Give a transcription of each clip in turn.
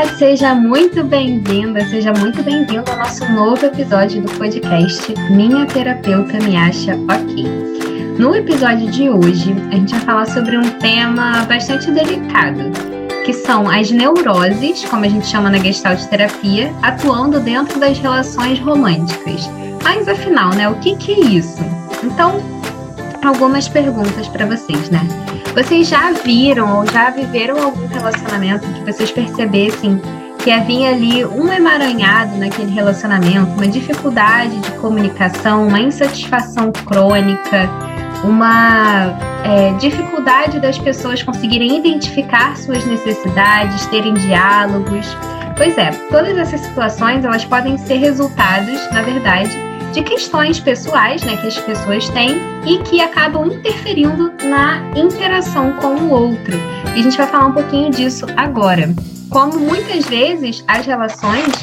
Olá, seja muito bem-vinda, seja muito bem-vindo ao nosso novo episódio do podcast Minha Terapeuta Me Acha Ok. No episódio de hoje, a gente vai falar sobre um tema bastante delicado, que são as neuroses, como a gente chama na Gestalt terapia, atuando dentro das relações românticas. Mas afinal, né, o que, que é isso? Então, algumas perguntas para vocês, né? Vocês já viram ou já viveram algum relacionamento que vocês percebessem que havia ali um emaranhado naquele relacionamento, uma dificuldade de comunicação, uma insatisfação crônica, uma é, dificuldade das pessoas conseguirem identificar suas necessidades, terem diálogos. Pois é, todas essas situações elas podem ser resultados, na verdade, de questões pessoais né, que as pessoas têm e que acabam interferindo na interação com o outro. E a gente vai falar um pouquinho disso agora. Como muitas vezes as relações,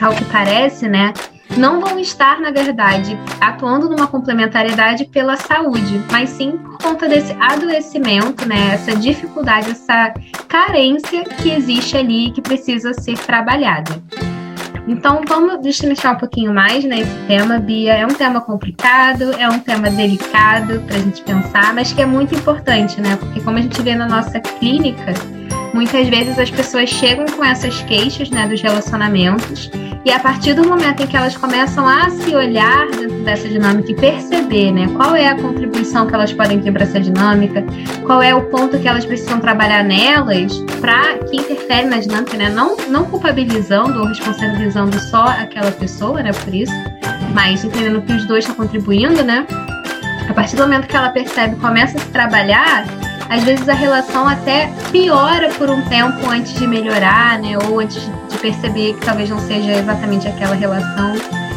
ao que parece, né, não vão estar, na verdade, atuando numa complementariedade pela saúde, mas sim por conta desse adoecimento, né, essa dificuldade, essa carência que existe ali que precisa ser trabalhada. Então, vamos destrinchar um pouquinho mais nesse né, tema, Bia. É um tema complicado, é um tema delicado para a gente pensar, mas que é muito importante, né? Porque, como a gente vê na nossa clínica, muitas vezes as pessoas chegam com essas queixas né, dos relacionamentos e a partir do momento em que elas começam a se olhar dentro dessa dinâmica e perceber né, qual é a contribuição que elas podem ter para essa dinâmica, qual é o ponto que elas precisam trabalhar nelas para que interfere na dinâmica, né, não, não culpabilizando ou responsabilizando só aquela pessoa né, por isso, mas entendendo que os dois estão contribuindo, né? A partir do momento que ela percebe, começa a se trabalhar, às vezes a relação até piora por um tempo antes de melhorar, né? Ou antes de perceber que talvez não seja exatamente aquela relação.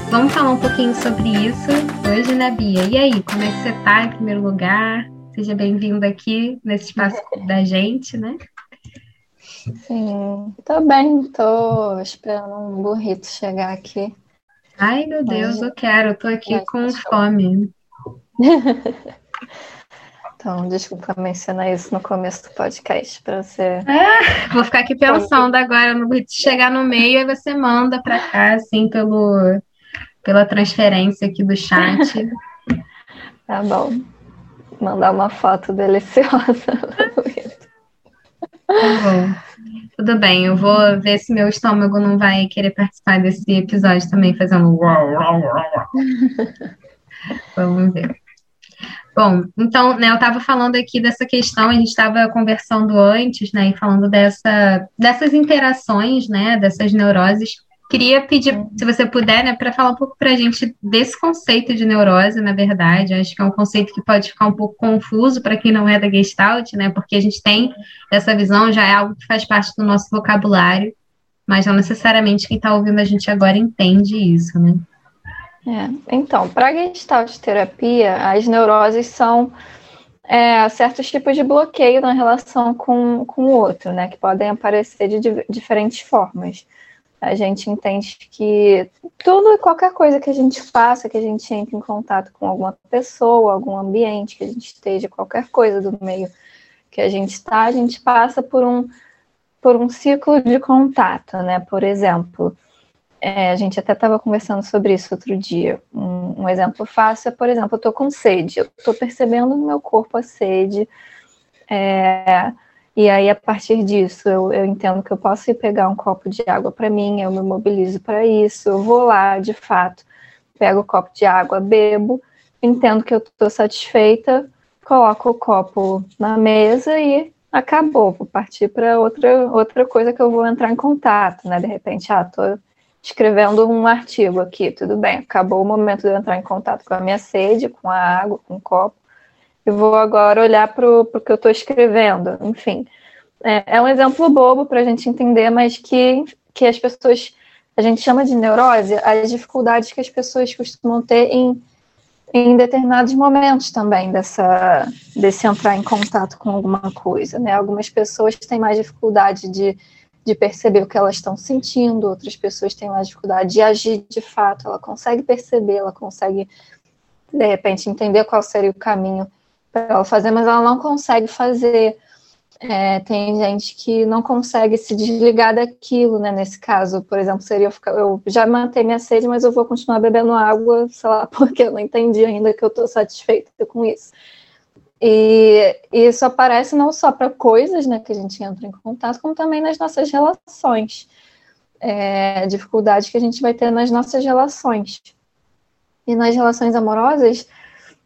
Vamos falar um pouquinho sobre isso hoje, né, Bia? E aí, como é que você tá em primeiro lugar? Seja bem-vindo aqui nesse espaço da gente, né? Sim, tô bem, tô esperando um burrito chegar aqui. Ai, meu Deus, eu quero, tô aqui com fome. Então, desculpa mencionar isso no começo do podcast para você. É, vou ficar aqui pensando agora, no chegar no meio e você manda para cá, assim, pelo, pela transferência aqui do chat. tá bom. Mandar uma foto deliciosa. tá bom. Tudo bem, eu vou ver se meu estômago não vai querer participar desse episódio também, fazendo. Vamos ver. Bom, então, né, eu estava falando aqui dessa questão, a gente estava conversando antes, né, e falando dessa, dessas interações, né, dessas neuroses. Queria pedir, se você puder, né, para falar um pouco para a gente desse conceito de neurose, na verdade. Acho que é um conceito que pode ficar um pouco confuso para quem não é da Gestalt, né, porque a gente tem essa visão, já é algo que faz parte do nosso vocabulário, mas não necessariamente quem está ouvindo a gente agora entende isso, né. É, então, para a gestalt terapia, as neuroses são é, certos tipos de bloqueio na relação com, com o outro, né? Que podem aparecer de diferentes formas. A gente entende que tudo, qualquer coisa que a gente faça, que a gente entre em contato com alguma pessoa, algum ambiente, que a gente esteja, qualquer coisa do meio que a gente está, a gente passa por um, por um ciclo de contato, né? Por exemplo, é, a gente até estava conversando sobre isso outro dia. Um, um, exemplo fácil é, por exemplo, eu estou com sede, eu estou percebendo no meu corpo a sede, é, e aí a partir disso eu, eu, entendo que eu posso ir pegar um copo de água para mim, eu me mobilizo para isso, eu vou lá, de fato, pego o copo de água, bebo, entendo que eu estou satisfeita, coloco o copo na mesa e acabou, vou partir para outra, outra coisa que eu vou entrar em contato, né? De repente, ah, tô escrevendo um artigo aqui, tudo bem, acabou o momento de eu entrar em contato com a minha sede, com a água, com o copo, eu vou agora olhar para o que eu estou escrevendo, enfim. É, é, um exemplo bobo para a gente entender, mas que, que as pessoas, a gente chama de neurose, as dificuldades que as pessoas costumam ter em, em determinados momentos também dessa, desse entrar em contato com alguma coisa, né? Algumas pessoas têm mais dificuldade de de perceber o que elas estão sentindo, outras pessoas têm mais dificuldade de agir de fato, ela consegue perceber, ela consegue, de repente, entender qual seria o caminho para ela fazer, mas ela não consegue fazer. É, tem gente que não consegue se desligar daquilo, né? Nesse caso, por exemplo, seria eu, ficar, eu já mantei minha sede, mas eu vou continuar bebendo água, sei lá, porque eu não entendi ainda que eu estou satisfeita com isso. E, isso aparece não só para coisas, né, que a gente entra em contato, como também nas nossas relações, é, dificuldades que a gente vai ter nas nossas relações. E nas relações amorosas,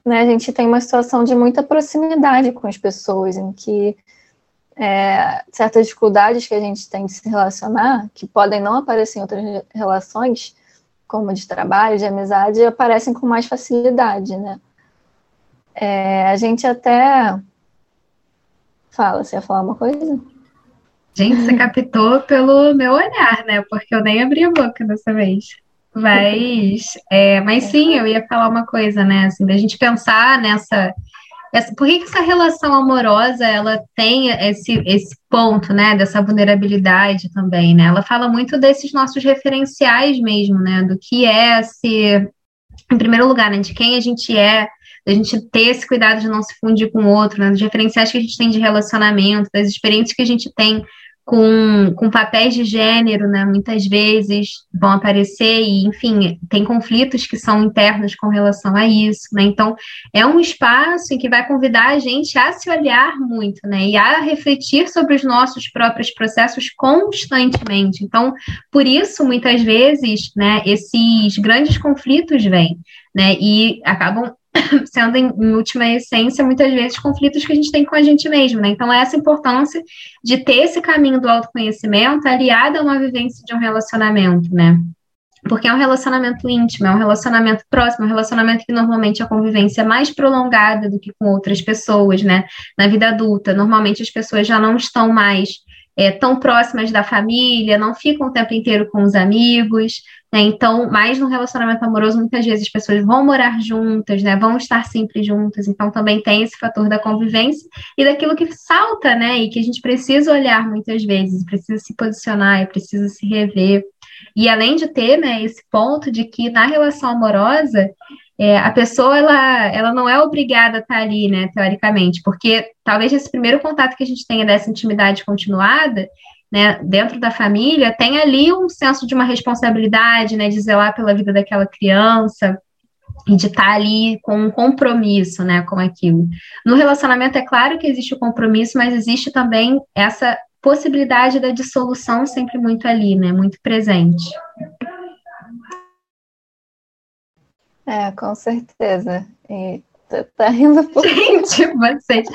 né, a gente tem uma situação de muita proximidade com as pessoas, em que é, certas dificuldades que a gente tem de se relacionar, que podem não aparecer em outras relações, como de trabalho, de amizade, aparecem com mais facilidade, né? É, a gente até fala, você ia falar uma coisa? Gente, você captou pelo meu olhar, né? Porque eu nem abri a boca dessa vez. Mas, é, mas sim, eu ia falar uma coisa, né? Assim, da gente pensar nessa essa, por que, que essa relação amorosa ela tem esse, esse ponto, né, dessa vulnerabilidade também, né? Ela fala muito desses nossos referenciais mesmo, né, do que é se, em primeiro lugar, né, de quem a gente é, a gente ter esse cuidado de não se fundir com o outro, né, dos referenciais que a gente tem de relacionamento, das experiências que a gente tem com, com papéis de gênero, né, muitas vezes vão aparecer e, enfim, tem conflitos que são internos com relação a isso, né, então é um espaço em que vai convidar a gente a se olhar muito, né, e a refletir sobre os nossos próprios processos constantemente, então, por isso, muitas vezes, né, esses grandes conflitos vêm, né, e acabam sendo, em, em, última essência, muitas vezes conflitos que a gente tem com a gente mesmo, né? Então, essa importância de ter esse caminho do autoconhecimento aliado a uma vivência de um relacionamento, né? Porque é um relacionamento íntimo, é um relacionamento próximo, é um relacionamento que normalmente a convivência é mais prolongada do que com outras pessoas, né? Na vida adulta, normalmente as pessoas já não estão mais é, tão próximas da família, não ficam o tempo inteiro com os amigos, né? Então, mais no relacionamento amoroso, muitas vezes as pessoas vão morar juntas, né? Vão estar sempre juntas. Então, também tem esse fator da convivência e daquilo que salta, né? E que a gente precisa olhar muitas vezes, precisa se posicionar, precisa se rever. E além de ter, né, esse ponto de que na relação amorosa é, a pessoa ela, ela não é obrigada a estar ali, né, teoricamente, porque talvez esse primeiro contato que a gente tenha dessa intimidade continuada, né, dentro da família, tem ali um senso de uma responsabilidade, né, de zelar pela vida daquela criança e de estar ali com um compromisso, né, com aquilo. No relacionamento é claro que existe o compromisso, mas existe também essa possibilidade da dissolução sempre muito ali, né, muito presente. É, com certeza. E tá rindo por Gente, bastante.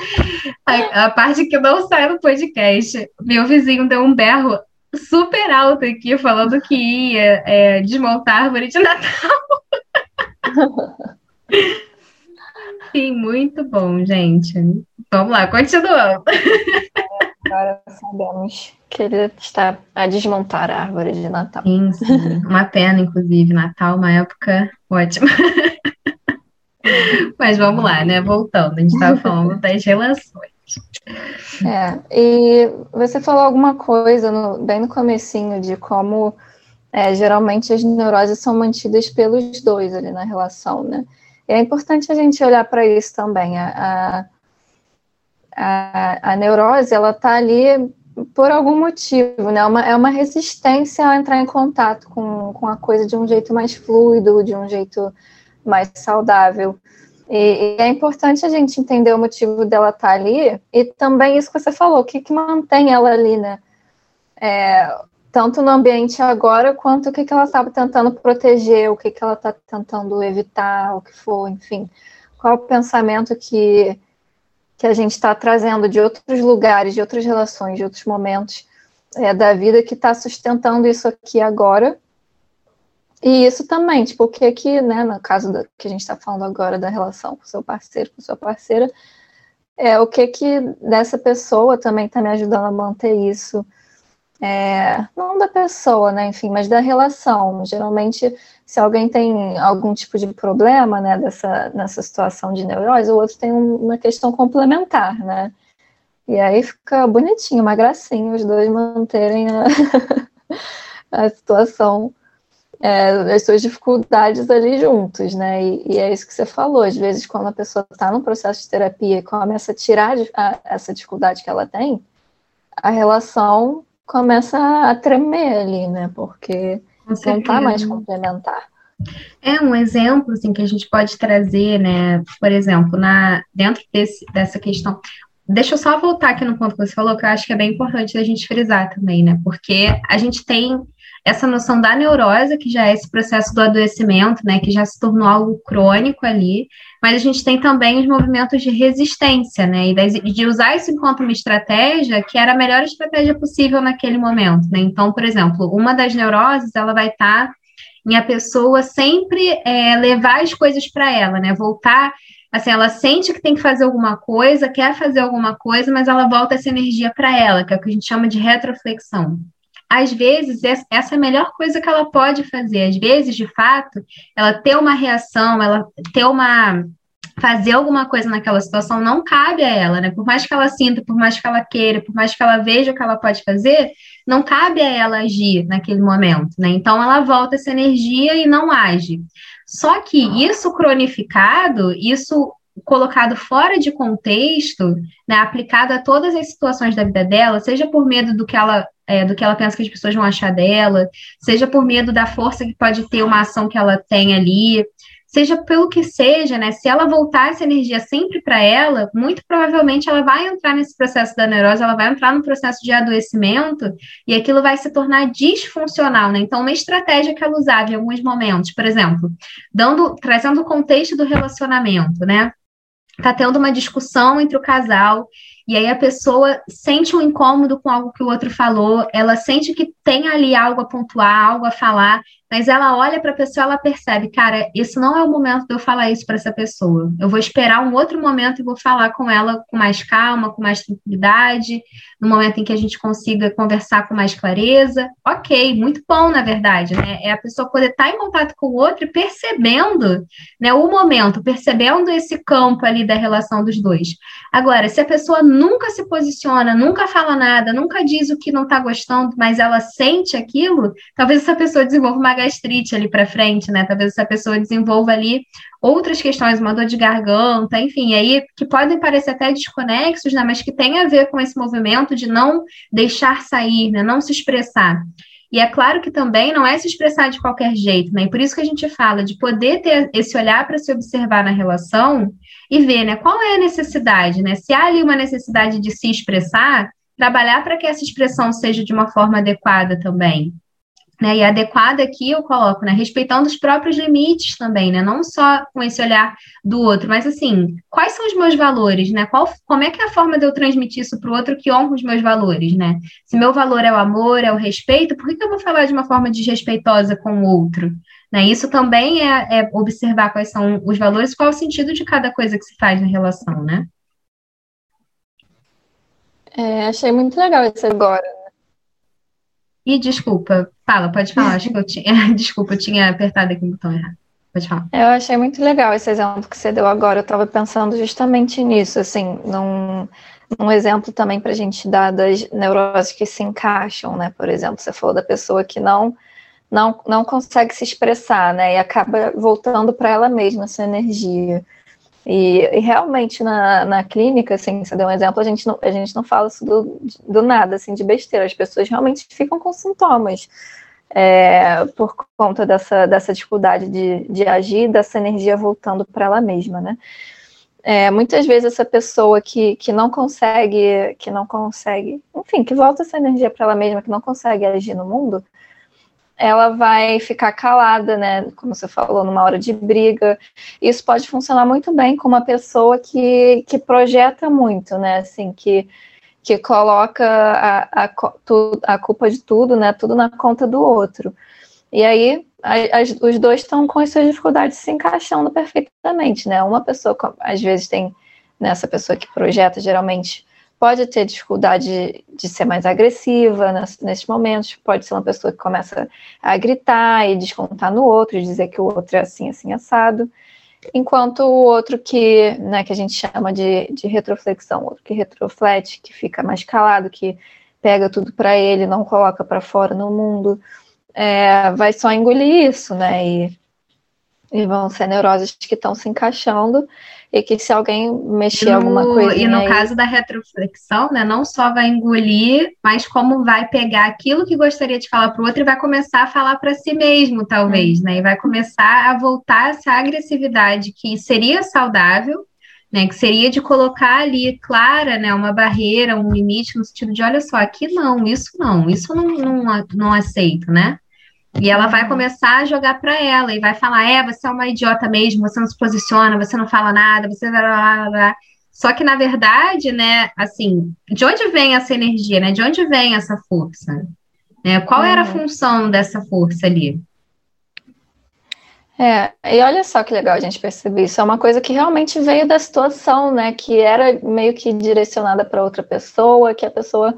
A, a, parte que não sai no podcast, meu vizinho deu um berro super alto aqui, falando que ia é, desmontar a árvore de Natal. Sim, muito bom, gente. Vamos lá, continuando. Agora sabemos que ele está a desmontar a árvore de Natal. Sim, sim. Uma pena, inclusive. Natal, uma época ótima. Mas vamos lá, né? Voltando, a gente estava falando das relações. É, e você falou alguma coisa no, bem no comecinho de como é, geralmente as neuroses são mantidas pelos dois ali na relação, né? E é importante a gente olhar para isso também. A, a, a, neurose, ela está ali por algum motivo, né? Uma, é uma resistência a entrar em contato com, com a coisa de um jeito mais fluido, de um jeito mais saudável. E, é importante a gente entender o motivo dela estar tá ali e também isso que você falou, o que, que mantém ela ali, né? É, tanto no ambiente agora, quanto o que, que ela estava tentando proteger, o que, que ela está tentando evitar, o que for, enfim. Qual o pensamento que, que a gente está trazendo de outros lugares, de outras relações, de outros momentos é, da vida que está sustentando isso aqui agora e isso também, tipo, o que que, né, no caso que a gente está falando agora da relação com seu parceiro, com sua parceira, é o que que dessa pessoa também está me ajudando a manter isso, é, não da pessoa, né, enfim, mas da relação. Geralmente, se alguém tem algum tipo de problema, né, dessa, nessa situação de neurose, o outro tem uma questão complementar, né, e aí fica bonitinho, uma gracinha os dois manterem a, a situação é, as suas dificuldades ali juntos, né? E, e, é isso que você falou. Às vezes, quando a pessoa está no processo de terapia e começa a tirar a, essa dificuldade que ela tem, a relação começa a tremer ali, né? Porque não está mais complementar. É um exemplo assim que a gente pode trazer, né? Por exemplo, na dentro desse, dessa questão. Deixa eu só voltar aqui no ponto que você falou, que eu acho que é bem importante a gente frisar também, né? Porque a gente tem essa noção da neurose, que já é esse processo do adoecimento, né, que já se tornou algo crônico ali, mas a gente tem também os movimentos de resistência, né, e de usar isso enquanto uma estratégia que era a melhor estratégia possível naquele momento, né. Então, por exemplo, uma das neuroses, ela vai estar tá em a pessoa sempre é, levar as coisas para ela, né, voltar assim, ela sente que tem que fazer alguma coisa, quer fazer alguma coisa, mas ela volta essa energia para ela, que é o que a gente chama de retroflexão às vezes, essa é a melhor coisa que ela pode fazer. Às vezes, de fato, ela ter uma reação, ela ter uma. fazer alguma coisa naquela situação não cabe a ela, né? Por mais que ela sinta, por mais que ela queira, por mais que ela veja o que ela pode fazer, não cabe a ela agir naquele momento, né? Então, ela volta essa energia e não age. Só que isso cronificado, isso colocado fora de contexto, né, aplicado a todas as situações da vida dela, seja por medo do que ela é, do que ela pensa que as pessoas vão achar dela, seja por medo da força que pode ter uma ação que ela tem ali, seja pelo que seja, né? Se ela voltar essa energia sempre para ela, muito provavelmente ela vai entrar nesse processo da neurose, ela vai entrar no processo de adoecimento e aquilo vai se tornar disfuncional, né? Então, uma estratégia que ela usava em alguns momentos, por exemplo, dando, trazendo o contexto do relacionamento, né? Tá tendo uma discussão entre o casal e aí a pessoa sente um incômodo com algo que o outro falou, ela sente que tem ali algo a pontuar, algo a falar, mas ela olha para a pessoa, ela percebe, cara, isso não é o momento de eu falar isso para essa pessoa. Eu vou esperar um outro momento e vou falar com ela com mais calma, com mais tranquilidade, no momento em que a gente consiga conversar com mais clareza. Ok, muito bom, na verdade, né? É a pessoa poder estar tá em contato com o outro e percebendo, né, o momento, percebendo esse campo ali da relação dos dois. Agora, se a pessoa nunca se posiciona, nunca fala nada, nunca diz o que não está gostando, mas ela sente aquilo, talvez essa pessoa desenvolva uma gastrite ali para frente, né? Talvez essa pessoa desenvolva ali outras questões, uma dor de garganta, enfim, aí que podem parecer até desconexos, né? Mas que tem a ver com esse movimento de não deixar sair, né? Não se expressar. E é claro que também não é se expressar de qualquer jeito, né? E por isso que a gente fala de poder ter esse olhar para se observar na relação e ver, né, qual é a necessidade, né? Se há ali uma necessidade de se expressar, trabalhar para que essa expressão seja de uma forma adequada também. Né, e adequada aqui eu coloco, né, respeitando os próprios limites também, né, não só com esse olhar do outro, mas assim, quais são os meus valores, né, qual, como é que é a forma de eu transmitir isso para o outro que honra os meus valores, né, se meu valor é o amor, é o respeito, por que, que eu vou falar de uma forma desrespeitosa com o outro, né, isso também é, é observar quais são os valores, qual é o sentido de cada coisa que se faz na relação, né. É, achei muito legal isso agora. E desculpa, fala, pode falar, acho que eu tinha. Desculpa, eu tinha apertado aqui o botão errado. Pode falar. Eu achei muito legal esse exemplo que você deu agora. Eu estava pensando justamente nisso, assim, num, exemplo também para a gente dar das neuroses que se encaixam, né? Por exemplo, você falou da pessoa que não não, não consegue se expressar, né? E acaba voltando para ela mesma essa energia. E, e, realmente na, na clínica, assim, você deu um exemplo, a gente não, a gente não fala isso do, do nada, assim, de besteira. As pessoas realmente ficam com sintomas é, por conta dessa, dessa dificuldade de, de agir, dessa energia voltando para ela mesma, né? É, muitas vezes essa pessoa que, que não consegue, que não consegue, enfim, que volta essa energia para ela mesma, que não consegue agir no mundo, ela vai ficar calada, né? Como você falou, numa hora de briga. Isso pode funcionar muito bem com uma pessoa que, que projeta muito, né? Assim, que, que coloca a, a, a culpa de tudo, né? Tudo na conta do outro. E aí, as, os dois estão com as suas dificuldades se encaixando perfeitamente, né? Uma pessoa, às vezes, tem nessa né, pessoa que projeta, geralmente pode ter dificuldade de ser mais agressiva nesses momentos, pode ser uma pessoa que começa a gritar e descontar no outro, dizer que o outro é assim, assim, assado, enquanto o outro que, né, que a gente chama de, de retroflexão, outro que retroflete, que fica mais calado, que pega tudo para ele, não coloca para fora no mundo, é, vai só engolir isso, né? E, e vão ser neuroses que estão se encaixando e que se alguém mexer no, alguma coisa. E no aí... caso da retroflexão, né, não só vai engolir, mas como vai pegar aquilo que gostaria de falar para o outro e vai começar a falar para si mesmo, talvez, hum. né? E vai começar a voltar essa agressividade que seria saudável, né? Que seria de colocar ali clara, né, uma barreira, um limite no sentido de, olha só, aqui não, isso não, isso não, não, não aceito, né? E ela vai começar a jogar para ela e vai falar: é, você é uma idiota mesmo, você não se posiciona, você não fala nada, você. Só que, na verdade, né, assim, de onde vem essa energia, né? De onde vem essa força? Né? Qual era a uhum. função dessa força ali? É, e olha só que legal a gente perceber isso. É uma coisa que realmente veio da situação, né? Que era meio que direcionada para outra pessoa, que a pessoa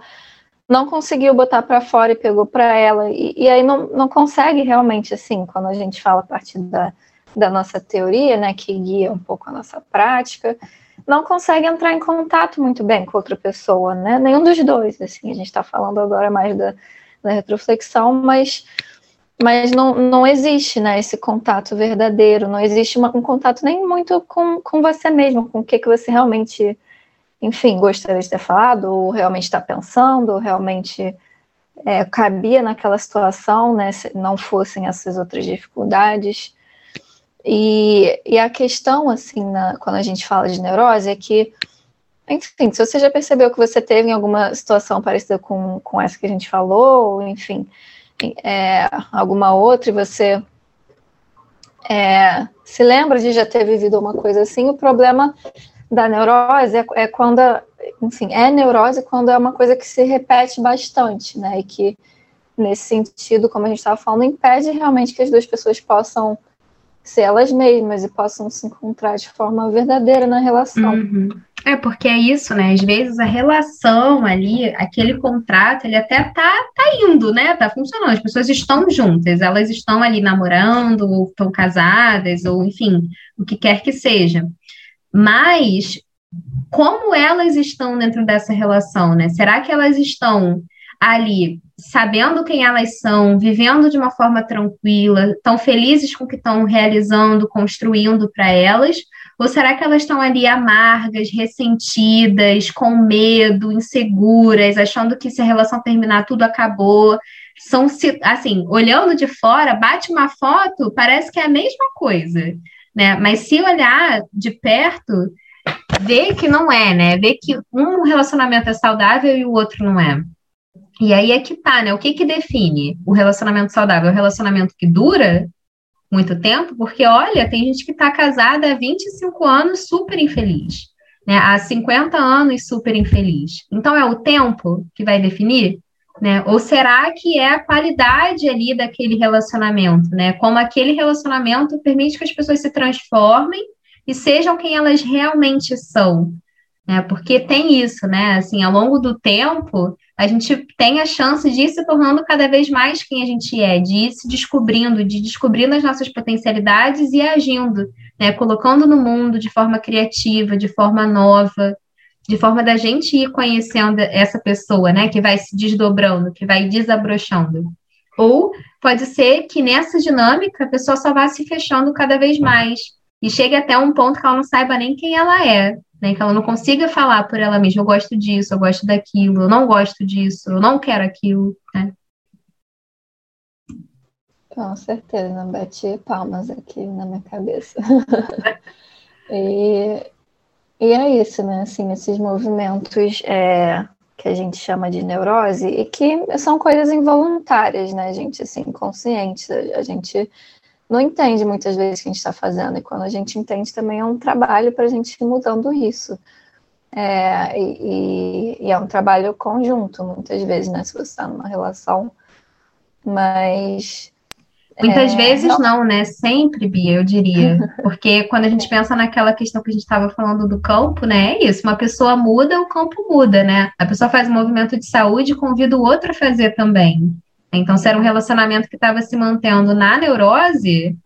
não conseguiu botar para fora e pegou para ela. E, e, aí não, não consegue realmente, assim, quando a gente fala a partir da, da nossa teoria, né, que guia um pouco a nossa prática, não consegue entrar em contato muito bem com outra pessoa, né? Nenhum dos dois, assim, a gente está falando agora mais da, da retroflexão, mas, mas não, não existe, né, esse contato verdadeiro, não existe uma, um contato nem muito com, com você mesmo, com o que, que você realmente enfim, gostaria de ter falado, ou realmente está pensando, ou realmente é, cabia naquela situação, né, se não fossem essas outras dificuldades. E, e a questão, assim, na, quando a gente fala de neurose, é que, enfim, se você já percebeu que você teve em alguma situação parecida com, com essa que a gente falou, ou, enfim, é, alguma outra, e você é, se lembra de já ter vivido uma coisa assim, o problema da neurose é, é quando, enfim, é neurose quando é uma coisa que se repete bastante, né? E que, nesse sentido, como a gente estava falando, impede realmente que as duas pessoas possam ser elas mesmas e possam se encontrar de forma verdadeira na relação. Uhum. É, porque é isso, né? Às vezes a relação ali, aquele contrato, ele até tá, tá indo, né? Tá funcionando. As pessoas estão juntas, elas estão ali namorando, ou estão casadas, ou enfim, o que quer que seja. Mas como elas estão dentro dessa relação, né? Será que elas estão ali sabendo quem elas são, vivendo de uma forma tranquila, tão felizes com o que estão realizando, construindo para elas? Ou será que elas estão ali amargas, ressentidas, com medo, inseguras, achando que se a relação terminar tudo acabou? São assim, olhando de fora, bate uma foto, parece que é a mesma coisa né? Mas se olhar de perto, vê que não é, né? Vê que um relacionamento é saudável e o outro não é. E aí é que tá, né? O que que define o relacionamento saudável? É o relacionamento que dura muito tempo? Porque, olha, tem gente que tá casada há 25 anos super infeliz, né? Há 50 anos super infeliz. Então, é o tempo que vai definir? Né? Ou será que é a qualidade ali daquele relacionamento, né? Como aquele relacionamento permite que as pessoas se transformem e sejam quem elas realmente são, né? Porque tem isso, né? Assim, ao longo do tempo, a gente tem a chance de ir se tornando cada vez mais quem a gente é, de ir se descobrindo, de descobrindo as nossas potencialidades e agindo, né? Colocando no mundo de forma criativa, de forma nova, de forma da gente ir conhecendo essa pessoa, né, que vai se desdobrando, que vai desabrochando. Ou pode ser que nessa dinâmica a pessoa só vá se fechando cada vez mais e chegue até um ponto que ela não saiba nem quem ela é, né, que ela não consiga falar por ela mesma, eu gosto disso, eu gosto daquilo, eu não gosto disso, eu não quero aquilo, né? Com certeza, bati palmas aqui na minha cabeça. e e é isso, né? Assim, esses movimentos é, que a gente chama de neurose e que são coisas involuntárias, né, gente? Assim, conscientes. A gente não entende muitas vezes o que a gente está fazendo. E quando a gente entende, também é um trabalho para a gente ir mudando isso. É, e, e, é um trabalho conjunto, muitas vezes, né? Se você está numa relação. Mas Muitas é, vezes não. não, né? Sempre, Bia, eu diria. Porque quando a gente pensa naquela questão que a gente estava falando do campo, né? É isso, uma pessoa muda, o campo muda, né? A pessoa faz um movimento de saúde e convida o outro a fazer também. Então, se era um relacionamento que estava se mantendo na neurose,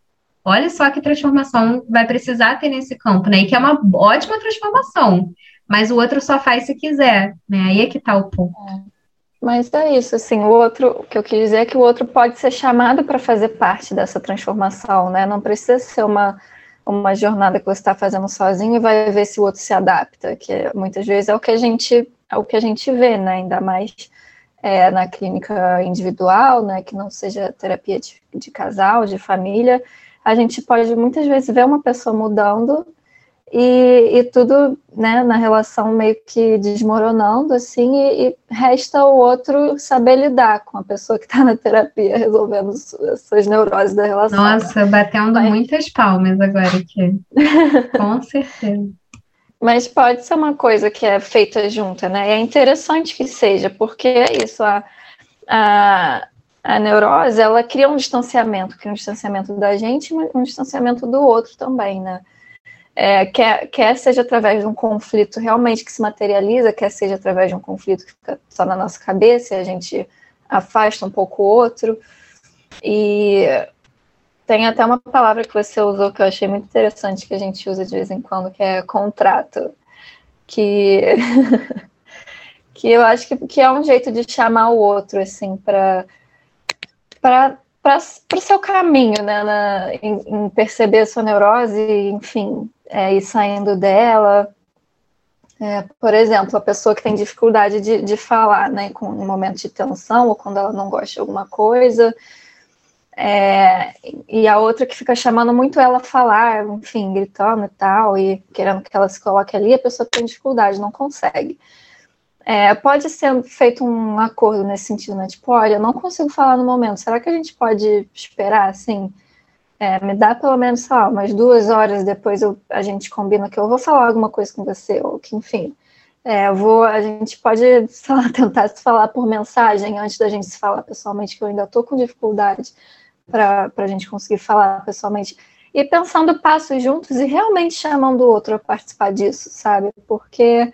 olha só que transformação vai precisar ter nesse campo, né? E que é uma ótima transformação. Mas o outro só faz se quiser, né? Aí é que tá o ponto. Mas é isso, assim, o outro, o que eu quis dizer é que o outro pode ser chamado para fazer parte dessa transformação, né? Não precisa ser uma, uma jornada que você está fazendo sozinho e vai ver se o outro se adapta, que muitas vezes é o que a gente, é o que a gente vê, né? Ainda mais é, na clínica individual, né? Que não seja terapia de, de casal, de família, a gente pode muitas vezes ver uma pessoa mudando e, e, tudo né, na relação meio que desmoronando, assim, e, e, resta o outro saber lidar com a pessoa que está na terapia, resolvendo suas neuroses da relação. Nossa, batendo Mas... muitas palmas agora aqui. com certeza. Mas pode ser uma coisa que é feita junta, né? E é interessante que seja, porque é isso, a, a, a neurose, ela cria um distanciamento, cria um distanciamento da gente, um distanciamento do outro também, né? É, quer, quer seja através de um conflito realmente que se materializa, quer seja através de um conflito que fica só na nossa cabeça e a gente afasta um pouco o outro. E tem até uma palavra que você usou que eu achei muito interessante, que a gente usa de vez em quando, que é contrato. Que, que eu acho que, que é um jeito de chamar o outro, assim, para para o seu caminho, né, na, em, em, perceber a sua neurose, enfim, é, ir saindo dela. É, por exemplo, a pessoa que tem dificuldade de, de falar, né, com um momento de tensão ou quando ela não gosta de alguma coisa, é, e a outra que fica chamando muito ela a falar, enfim, gritando e tal, e querendo que ela se coloque ali, a pessoa tem dificuldade, não consegue. É, pode ser feito um acordo nesse sentido, né? Tipo, olha, eu não consigo falar no momento, será que a gente pode esperar, assim, é, me dá pelo menos, sei lá, umas duas horas depois eu, a gente combina que eu vou falar alguma coisa com você, ou que, enfim, é, vou, a gente pode, sei lá, tentar se falar por mensagem antes da gente se falar pessoalmente, que eu ainda estou com dificuldade para a gente conseguir falar pessoalmente. E pensando passos juntos e realmente chamando o outro a participar disso, sabe? Porque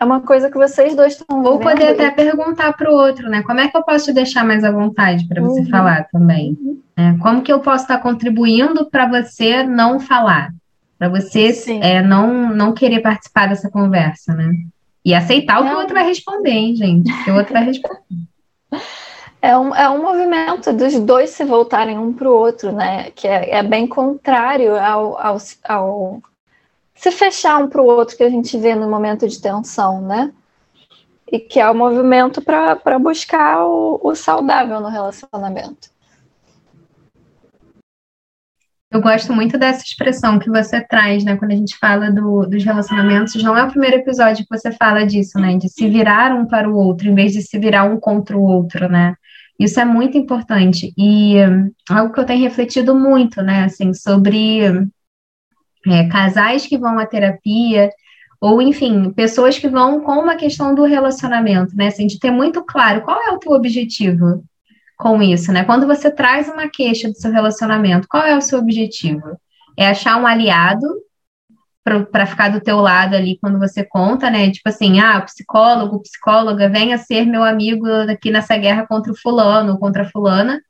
é uma coisa que vocês dois estão Ou poder até perguntar para o outro, né? Como é que eu posso te deixar mais à vontade para você uhum. falar também? Uhum. É, como que eu posso estar contribuindo para você não falar? Para você é, não, não querer participar dessa conversa, né? E aceitar o que o outro vai responder, hein, gente? O que o outro vai responder. É um, é um movimento dos dois se voltarem um para o outro, né? Que é, é bem contrário ao, ao, ao se fechar um para o outro que a gente vê no momento de tensão, né? E que é o movimento para buscar o, o saudável no relacionamento. Eu gosto muito dessa expressão que você traz, né? Quando a gente fala do, dos relacionamentos, não é o primeiro episódio que você fala disso, né? De se virar um para o outro, em vez de se virar um contra o outro, né? Isso é muito importante. E um, algo que eu tenho refletido muito, né? Assim, sobre é, casais que vão à terapia, ou enfim, pessoas que vão com uma questão do relacionamento, né? Assim, de ter muito claro qual é o teu objetivo com isso, né? Quando você traz uma queixa do seu relacionamento, qual é o seu objetivo? É achar um aliado para ficar do teu lado ali quando você conta, né? Tipo assim, ah, psicólogo, psicóloga, venha ser meu amigo aqui nessa guerra contra o fulano, contra a fulana,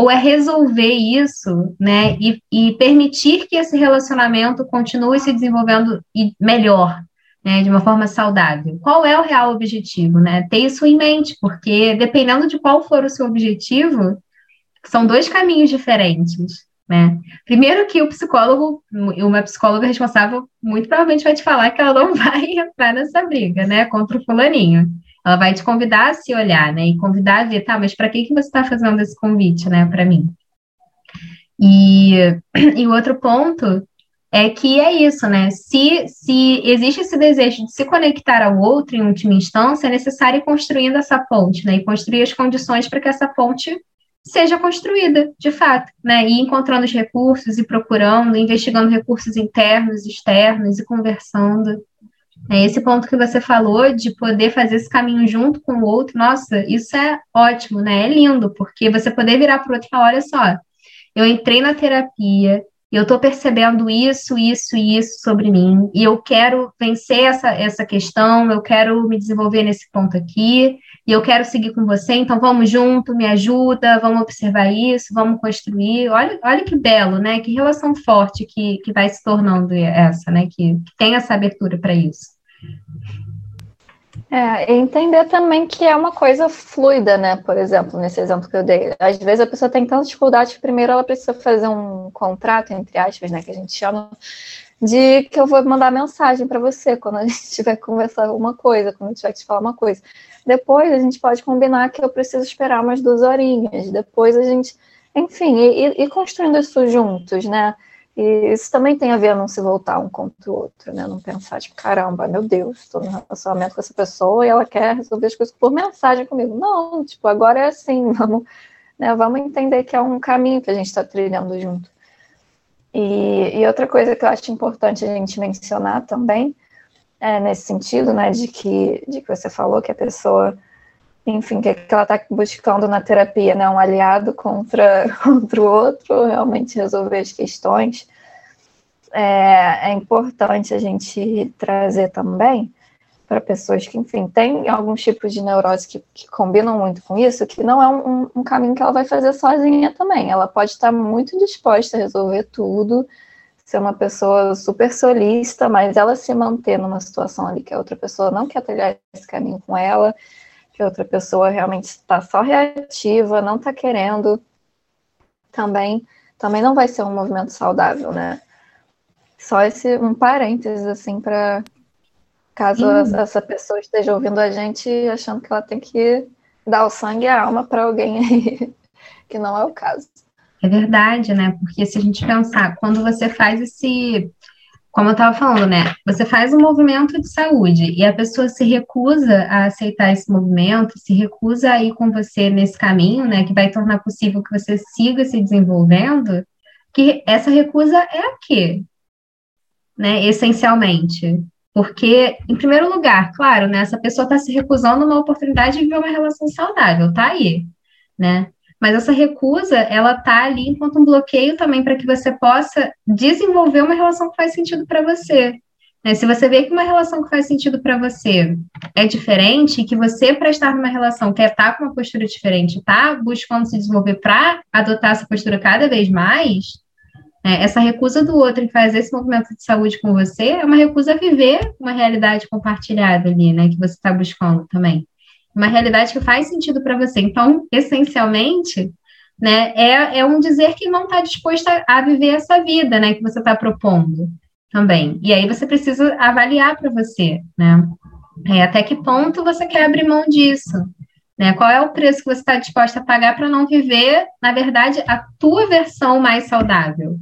ou é resolver isso, né, e, e permitir que esse relacionamento continue se desenvolvendo melhor, né, de uma forma saudável. Qual é o real objetivo, né? Ter isso em mente, porque dependendo de qual for o seu objetivo, são dois caminhos diferentes, né? Primeiro que o psicólogo, uma psicóloga responsável, muito provavelmente vai te falar que ela não vai entrar nessa briga, né, contra o fulaninho. Ela vai te convidar a se olhar, né? E convidar a ver, tá, mas para que, que você está fazendo esse convite, né, para mim? E, e o outro ponto é que é isso, né? Se, se existe esse desejo de se conectar ao outro em última instância, é necessário ir construindo essa ponte, né? E construir as condições para que essa ponte seja construída, de fato, né? E encontrando os recursos e procurando, investigando recursos internos, externos e conversando. É esse ponto que você falou de poder fazer esse caminho junto com o outro, nossa, isso é ótimo, né? É lindo, porque você poder virar para o outro e falar: olha só, eu entrei na terapia, eu estou percebendo isso, isso e isso sobre mim, e eu quero vencer essa, essa questão, eu quero me desenvolver nesse ponto aqui, e eu quero seguir com você, então vamos junto, me ajuda, vamos observar isso, vamos construir. Olha, olha que belo, né? Que relação forte que, que vai se tornando essa, né? Que, que tem essa abertura para isso. É, entender também que é uma coisa fluida, né? Por exemplo, nesse exemplo que eu dei. Às vezes a pessoa tem tanta dificuldade que primeiro ela precisa fazer um contrato, entre aspas, né? Que a gente chama, de que eu vou mandar mensagem para você quando a gente tiver conversar alguma coisa, quando eu tiver que te falar uma coisa. Depois a gente pode combinar que eu preciso esperar umas duas horinhas. Depois a gente. Enfim, e, e construindo isso juntos, né? E isso também tem a ver não se voltar um contra o outro, né? Não pensar, tipo, caramba, meu Deus, estou no relacionamento com essa pessoa e ela quer resolver as coisas por mensagem comigo. Não, tipo, agora é assim, vamos, né, vamos entender que é um caminho que a gente está trilhando junto. E, e, outra coisa que eu acho importante a gente mencionar também, é nesse sentido, né, de que, de que você falou que a pessoa enfim, que, que ela está buscando na terapia, né? Um aliado contra, contra o outro, realmente resolver as questões. É, é importante a gente trazer também para pessoas que, enfim, têm alguns tipos de neurose que, que combinam muito com isso, que não é um, um, caminho que ela vai fazer sozinha também. Ela pode estar muito disposta a resolver tudo, ser uma pessoa super solista, mas ela se manter numa situação ali que a outra pessoa não quer trilhar esse caminho com ela, que outra pessoa realmente está só reativa, não está querendo, também, também não vai ser um movimento saudável, né? Só esse um parênteses, assim, para caso hum. essa pessoa esteja ouvindo a gente achando que ela tem que dar o sangue e a alma para alguém aí, que não é o caso. É verdade, né? Porque se a gente pensar, quando você faz esse como eu estava falando, né? Você faz um movimento de saúde e a pessoa se recusa a aceitar esse movimento, se recusa a ir com você nesse caminho, né? Que vai tornar possível que você siga se desenvolvendo. Que essa recusa é a quê? Né? Essencialmente. Porque, em primeiro lugar, claro, né? Essa pessoa está se recusando uma oportunidade de viver uma relação saudável, tá aí, né? Mas essa recusa, ela tá ali enquanto um bloqueio também para que você possa desenvolver uma relação que faz sentido para você. Né? Se você vê que uma relação que faz sentido para você é diferente, que você, para estar numa relação, quer estar tá com uma postura diferente, está buscando se desenvolver para adotar essa postura cada vez mais, né? essa recusa do outro em fazer esse movimento de saúde com você é uma recusa a viver uma realidade compartilhada ali, né? Que você está buscando também uma realidade que faz sentido para você. Então, essencialmente, né, é, é um dizer que não está disposto a, viver essa vida, né, que você está propondo também. E aí você precisa avaliar para você, né, é, até que ponto você quer abrir mão disso, né, qual é o preço que você está disposto a pagar para não viver, na verdade, a tua versão mais saudável,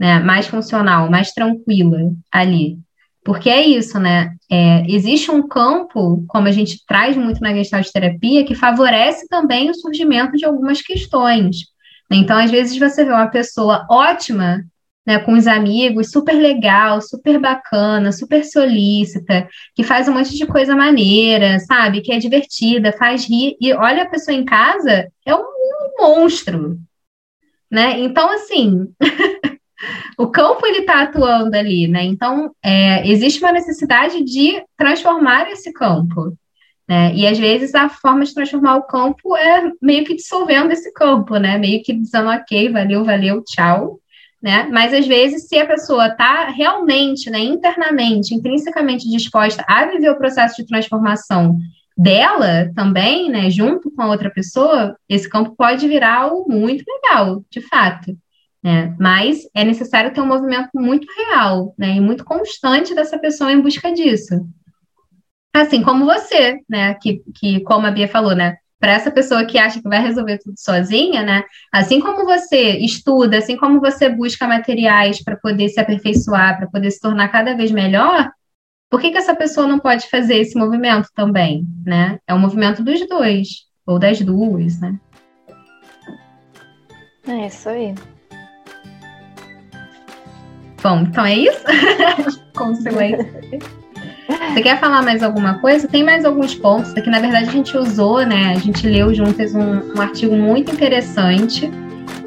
né, mais funcional, mais tranquila ali. Porque é isso, né? É, existe um campo, como a gente traz muito na gestalt terapia, que favorece também o surgimento de algumas questões. Então, às vezes, você vê uma pessoa ótima, né, com os amigos, super legal, super bacana, super solícita, que faz um monte de coisa maneira, sabe? Que é divertida, faz rir, e olha a pessoa em casa, é um, um monstro, né? Então, assim. o campo ele está atuando ali, né? Então é, existe uma necessidade de transformar esse campo. Né? E às vezes a forma de transformar o campo é meio que dissolvendo esse campo, né? Meio que dizendo, ok, valeu, valeu, tchau. Né? Mas às vezes, se a pessoa está realmente, né, internamente, intrinsecamente disposta a viver o processo de transformação dela também, né, junto com a outra pessoa, esse campo pode virar algo muito legal, de fato. Né? Mas é necessário ter um movimento muito real né? e muito constante dessa pessoa em busca disso. Assim como você, né? Que, que como a Bia falou, né? Para essa pessoa que acha que vai resolver tudo sozinha, né? Assim como você estuda, assim como você busca materiais para poder se aperfeiçoar, para poder se tornar cada vez melhor, por que, que essa pessoa não pode fazer esse movimento também, né? É um movimento dos dois, ou das duas, né? É isso aí. Bom, então é isso? Com silêncio. Você quer falar mais alguma coisa? Tem mais alguns pontos aqui. Na verdade, a gente usou, né? A gente leu juntas um, um artigo muito interessante.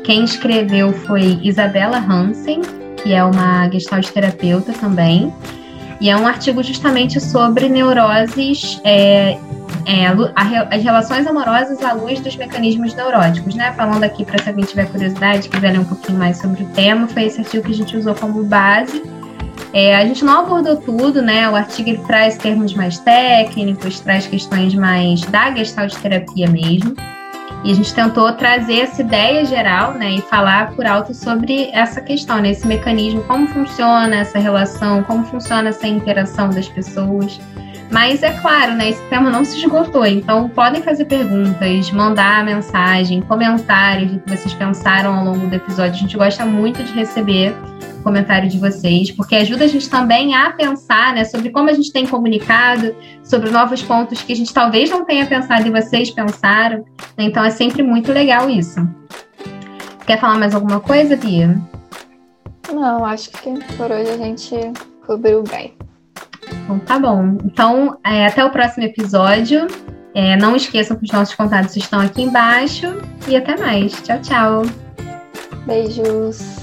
Quem escreveu foi Isabela Hansen, que é uma gestalt terapeuta também. E é um artigo justamente sobre neuroses é, é, as relações amorosas à luz dos mecanismos neuróticos, né? Falando aqui para se alguém tiver curiosidade, quiser ler um pouquinho mais sobre o tema, foi esse artigo que a gente usou como base. É, a gente não abordou tudo, né? O artigo traz termos mais técnicos, traz questões mais da gestalt terapia mesmo. E a gente tentou trazer essa ideia geral, né, e falar por alto sobre essa questão, né, esse mecanismo, como funciona essa relação, como funciona essa interação das pessoas. Mas é claro, né, esse tema não se esgotou, então podem fazer perguntas, mandar mensagem, comentários do que vocês pensaram ao longo do episódio. A gente gosta muito de receber comentário de vocês, porque ajuda a gente também a pensar né, sobre como a gente tem comunicado, sobre novos pontos que a gente talvez não tenha pensado e vocês pensaram. Então é sempre muito legal isso. Quer falar mais alguma coisa, Bia? Não, acho que por hoje a gente cobriu bem. Então tá bom. Então, é, até o próximo episódio. É, não esqueçam que os nossos contatos estão aqui embaixo. E até mais. Tchau, tchau. Beijos.